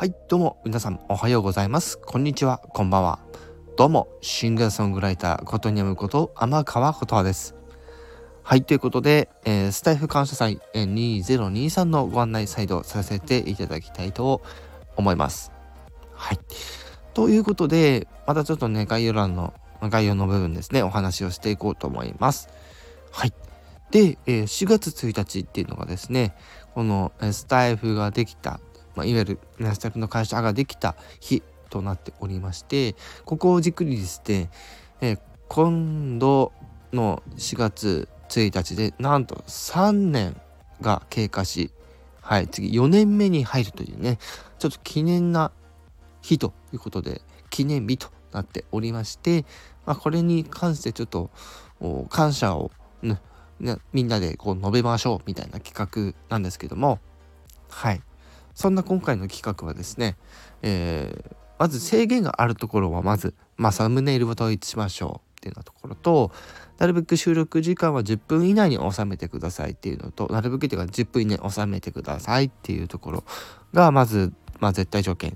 はい、どうも皆さんおはようございます。こんにちは、こんばんは。どうも、シンガーソングライター、ことにゃむこと、天川ことはです。はい、ということで、えースタイフ感謝祭2023のご案内再度させていただきたいと思います。はい。ということで、またちょっとね、概要欄の、概要の部分ですね、お話をしていこうと思います。はい。で、えー4月1日っていうのがですね、このスタイフができた、まあ、いわゆるねスタイフの会社ができた日となっておりまして、ここをじっくりですね、えー今度の4月1日でなんと3年が経過し、はい、次4年目に入るというね、ちょっと記念な日ということで、記念日となっておりまして、まあ、これに関してちょっと感謝を、ねみんなでこう述べましょうみたいな企画なんですけども、はい。そんな今回の企画はですね、えーまず制限があるところはまず、まあ、サムネイルを統一しましょうっていうようなところと、なるべく収録時間は10分以内に収めてくださいっていうのと、なるべくっていうか10分以内に収めてくださいっていうところが、まず、まあ、絶対条件っ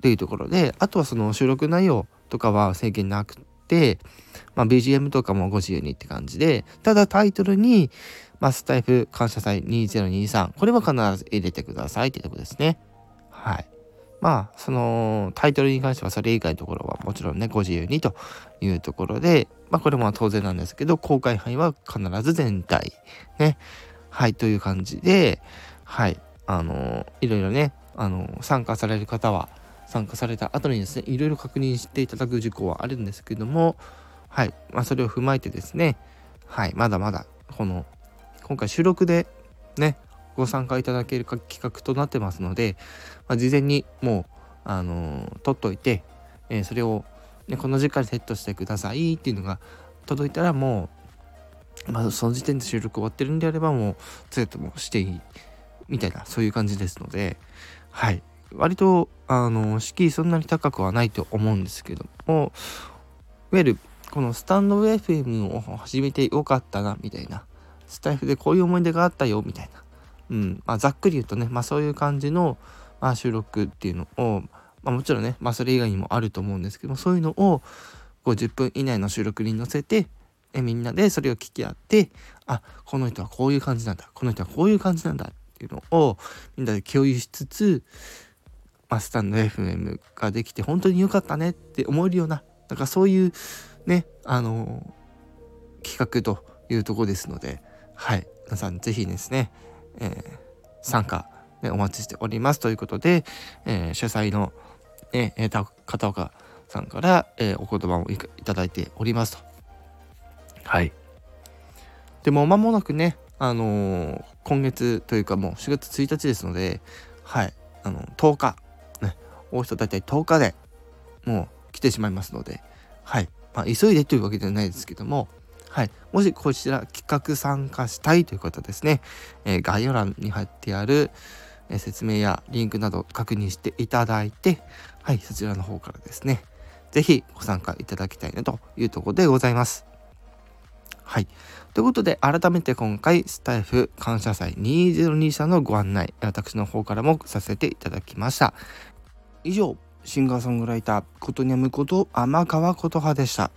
ていうところで、あとはその収録内容とかは制限なくて、まあ、BGM とかもご自由にって感じで、ただタイトルに、まあ、スタイフ感謝祭2023、これは必ず入れてくださいっていうところですね。はい。まあ、そのタイトルに関してはそれ以外のところはもちろんね、ご自由にというところで、まあ、これも当然なんですけど、公開範囲は必ず全体。ね。はい、という感じで、はい、あのいろいろね、あの参加される方は、参加された後にですね、いろいろ確認していただく事項はあるんですけども、はい、まあ、それを踏まえてですね、はい、まだまだ、この、今回収録でね、ご参加いただけるか企画となってますので、まあ、事前にもう、あのー取っといて、えーそれを、ね、この時間にセットしてくださいっていうのが届いたらもう、まあ、その時点で収録終わってるんであればもうセットもしていいみたいなそういう感じですのではい。割とあの敷居そんなに高くはないと思うんですけどもいわゆるこのスタンド FM を始めてよかったなみたいなスタイフでこういう思い出があったよみたいな。うん。まあ、ざっくり言うとね、まあ、そういう感じの、まあ、収録っていうのを、まあ、もちろんね、まあ、それ以外にもあると思うんですけどもそういうのを50分以内の収録に載せてえみんなでそれを聞き合ってあこの人はこういう感じなんだこの人はこういう感じなんだっていうのをみんなで共有しつつ、まあ、スタンド FM ができて本当に良かったねって思えるようななんかそういうねあの企画というとこですのではい皆さんぜひですねえー参加、ね、お待ちしておりますということで、えー主催の、ねえーた片岡さんから、えーお言葉をいただいておりますと。はい。でも間もなくね、あのー今月というかもう4月1日ですので、はい、あの10日、ね、大人大体10日でもう来てしまいますので、はい、まあ、急いでというわけではないですけども、はい。もしこちら企画参加したいという方はですね、えー概要欄に貼ってある、え説明やリンクなど確認していただいて、はい、そちらの方からですね、ぜひご参加いただきたいなというところでございます。はい。ということで、改めて今回、スタイフ感謝祭2023のご案内、私の方からもさせていただきました。以上、シンガーソングライター、ことにゃむこと天川琴葉でした。